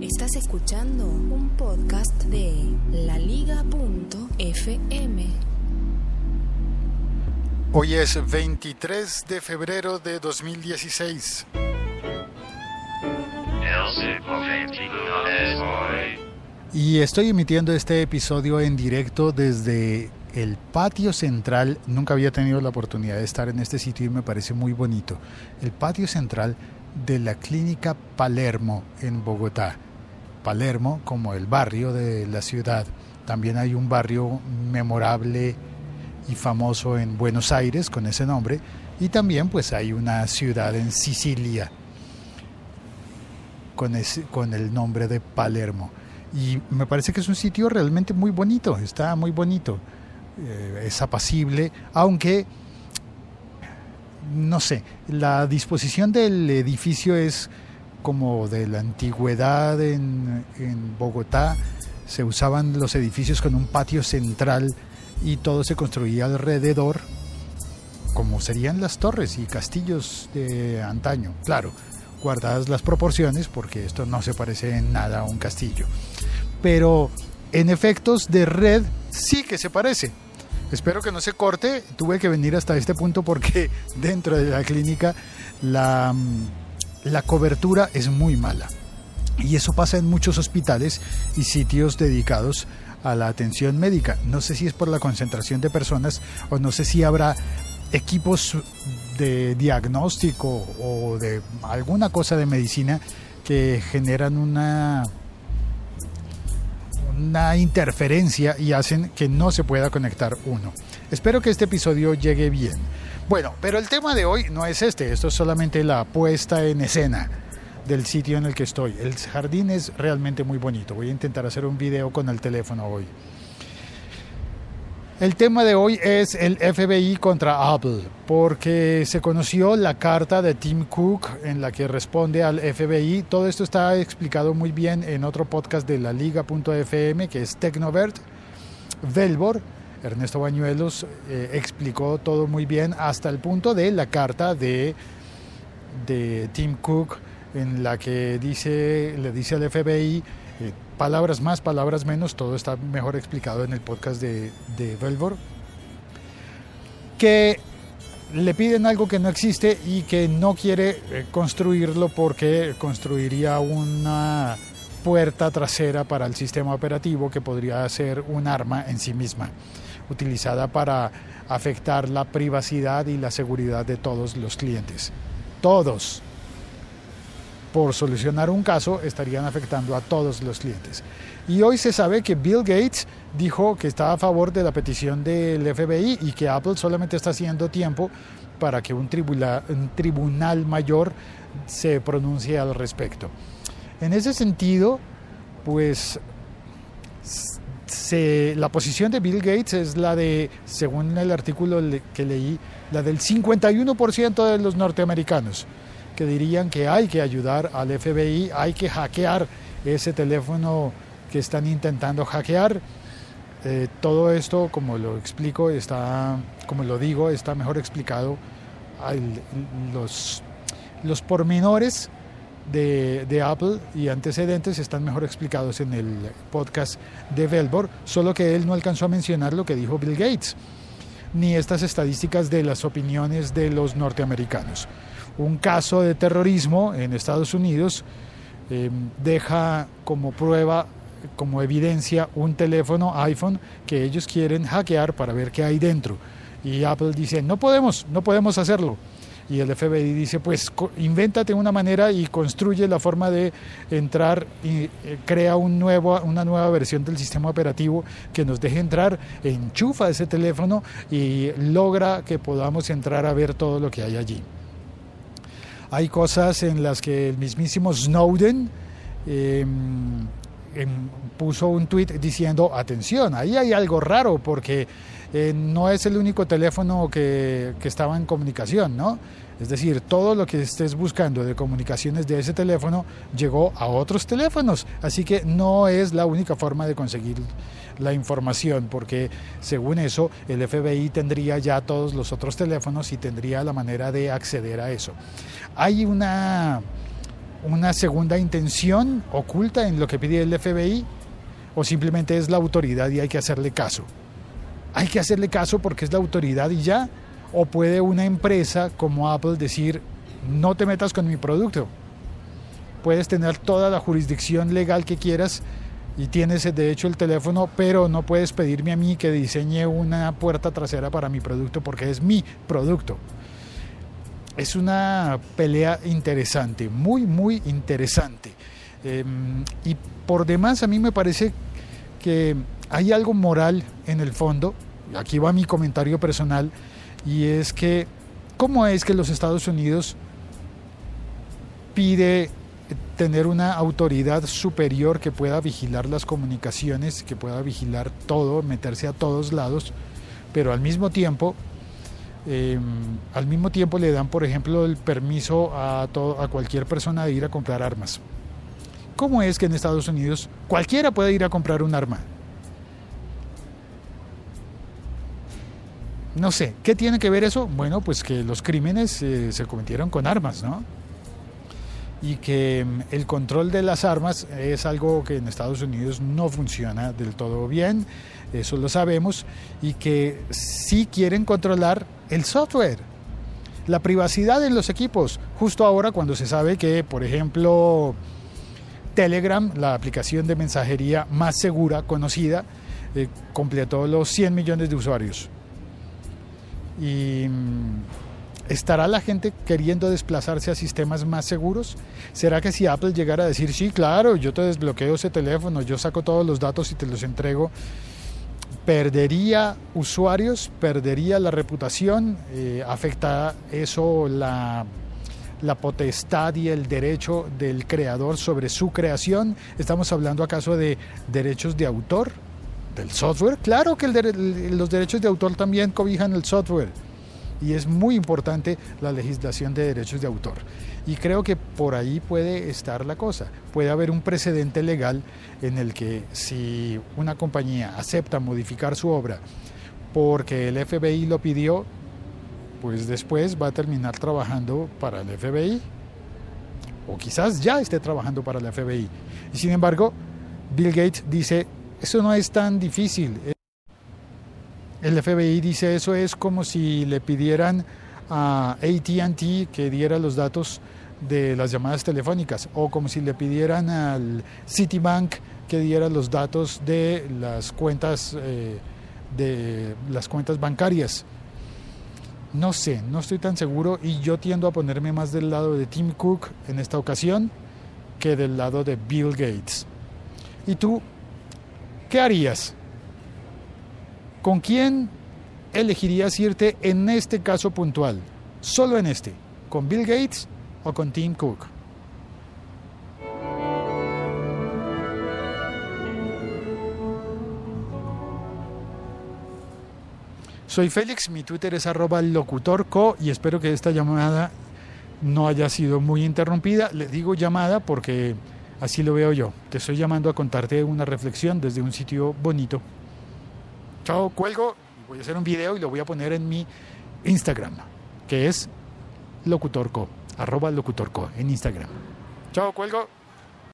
Estás escuchando un podcast de laliga.fm. Hoy es 23 de febrero de 2016. Y estoy emitiendo este episodio en directo desde el patio central. Nunca había tenido la oportunidad de estar en este sitio y me parece muy bonito. El patio central de la clínica Palermo en Bogotá. Palermo como el barrio de la ciudad. También hay un barrio memorable y famoso en Buenos Aires con ese nombre. Y también pues hay una ciudad en Sicilia con, el nombre de Palermo. Y me parece que es un sitio realmente muy bonito, está muy bonito, eh, es apacible, aunque, no sé, la disposición del edificio es como de la antigüedad en, Bogotá, se usaban los edificios con un patio central y todo se construía alrededor, como serían las torres y castillos de antaño, claro, guardadas las proporciones, porque esto no se parece en nada a un castillo. Pero en efectos de red sí que se parece. Espero que no se corte. Tuve que venir hasta este punto porque dentro de la clínica la, la cobertura es muy mala. Y eso pasa en muchos hospitales y sitios dedicados a la atención médica. No sé si es por la concentración de personas o no sé si habrá equipos de diagnóstico o de alguna cosa de medicina que generan una una interferencia y hacen que no se pueda conectar uno. Espero que este episodio llegue bien. Bueno, pero el tema de hoy no es este, esto es solamente la puesta en escena del sitio en el que estoy. El jardín es realmente muy bonito. Voy a intentar hacer un video con el teléfono hoy. El tema de hoy es el FBI contra Apple, porque se conoció la carta de Tim Cook en la que responde al FBI. Todo esto está explicado muy bien en otro podcast de la liga.fm que es Tecnovert. Velvor, Ernesto Bañuelos, eh, explicó todo muy bien hasta el punto de la carta de, de Tim Cook en la que dice, le dice al FBI eh, palabras más, palabras menos, todo está mejor explicado en el podcast de, de Velvor, que le piden algo que no existe y que no quiere eh, construirlo porque construiría una puerta trasera para el sistema operativo que podría ser un arma en sí misma, utilizada para afectar la privacidad y la seguridad de todos los clientes. Todos por solucionar un caso estarían afectando a todos los clientes. Y hoy se sabe que Bill Gates dijo que está a favor de la petición del FBI y que Apple solamente está haciendo tiempo para que un tribunal, un tribunal mayor se pronuncie al respecto. En ese sentido, pues se, la posición de Bill Gates es la de, según el artículo que leí, la del 51% de los norteamericanos que dirían que hay que ayudar al FBI, hay que hackear ese teléfono que están intentando hackear. Eh, todo esto, como lo explico, está, como lo digo, está mejor explicado. los, los pormenores de, Apple y antecedentes están mejor explicados en el podcast de Velbor, solo que él no alcanzó a mencionar lo que dijo Bill Gates, ni estas estadísticas de las opiniones de los norteamericanos un caso de terrorismo en Estados Unidos em, deja como prueba, como evidencia, un teléfono iPhone que ellos quieren hackear para ver qué hay dentro. Y Apple dice, no podemos, no podemos hacerlo. Y el FBI dice, pues invéntate una manera y construye la forma de entrar y eh, crea un nuevo, una nueva versión del sistema operativo que nos deje entrar, enchufa ese teléfono y logra que podamos entrar a ver todo lo que hay allí. Hay cosas en las que el mismísimo Snowden em, em, puso un tweet diciendo, atención, ahí hay algo raro porque eh, no es el único teléfono que, que estaba en comunicación, ¿no? Es decir, todo lo que estés buscando de comunicaciones de ese teléfono llegó a otros teléfonos. Así que no es la única forma de conseguir la información, porque según eso el FBI tendría ya todos los otros teléfonos y tendría la manera de acceder a eso. Hay una una segunda intención oculta en lo que pide el FBI o simplemente es la autoridad y hay que hacerle caso. Hay que hacerle caso porque es la autoridad y ya. O puede una empresa como Apple decir, no te metas con mi producto. Puedes tener toda la jurisdicción legal que quieras y tienes de hecho el teléfono, pero no puedes pedirme a mí que diseñe una puerta trasera para mi producto porque es mi producto. Es una pelea interesante, muy, muy interesante. Em, y por demás a mí me parece que hay algo moral en el fondo, aquí va mi comentario personal, y es que, ¿cómo es que los Estados Unidos pide tener una autoridad superior que pueda vigilar las comunicaciones, que pueda vigilar todo, meterse a todos lados, pero al mismo tiempo, em, al mismo tiempo le dan, por ejemplo, el permiso a, a cualquier persona de ir a comprar armas. ¿Cómo es que en Estados Unidos cualquiera puede ir a comprar un arma? No sé, ¿qué tiene que ver eso? Bueno, pues que los crímenes eh, se cometieron con armas, ¿no? Y que mm, el control de las armas es algo que en Estados Unidos no funciona del todo bien, eso lo sabemos, y que sí quieren controlar el software, la privacidad en los equipos, justo ahora cuando se sabe que, por ejemplo, Telegram, la aplicación de mensajería más segura conocida, eh, completó los 100 millones de usuarios. Y mm, ¿estará la gente queriendo desplazarse a sistemas más seguros? ¿Será que si Apple llegara a decir, sí, claro, yo te desbloqueo ese teléfono, yo saco todos los datos y te los entrego, perdería usuarios, perdería la reputación, eh, afecta eso la la potestad y el derecho del creador sobre su creación. Estamos hablando acaso de derechos de autor del software. Claro que los derechos de autor también cobijan el software. Y es muy importante la legislación de derechos de autor. Y creo que por ahí puede estar la cosa. Puede haber un precedente legal en el que si una compañía acepta modificar su obra porque el FBI lo pidió, pues después va a terminar trabajando para el FBI. O quizás ya esté trabajando para el FBI. Y sin embargo, Bill Gates dice, eso no es tan difícil. El FBI dice, eso es como si le pidieran a ATT que diera los datos de las llamadas telefónicas o como si le pidieran al Citibank que diera los datos de las cuentas eh, de las cuentas bancarias. No sé, no estoy tan seguro y yo tiendo a ponerme más del lado de Tim Cook en esta ocasión que del lado de Bill Gates. ¿Y tú qué harías? ¿Con quién elegirías irte en este caso puntual? Solo en este, ¿con Bill Gates o con Tim Cook? Soy Félix, mi Twitter es arroba locutorco y espero que esta llamada no haya sido muy interrumpida. Le digo llamada porque así lo veo yo. Te estoy llamando a contarte una reflexión desde un sitio bonito. Chao, cuelgo. Voy a hacer un video y lo voy a poner en mi Instagram, que es locutorco, arroba locutorco en Instagram. Chao, cuelgo.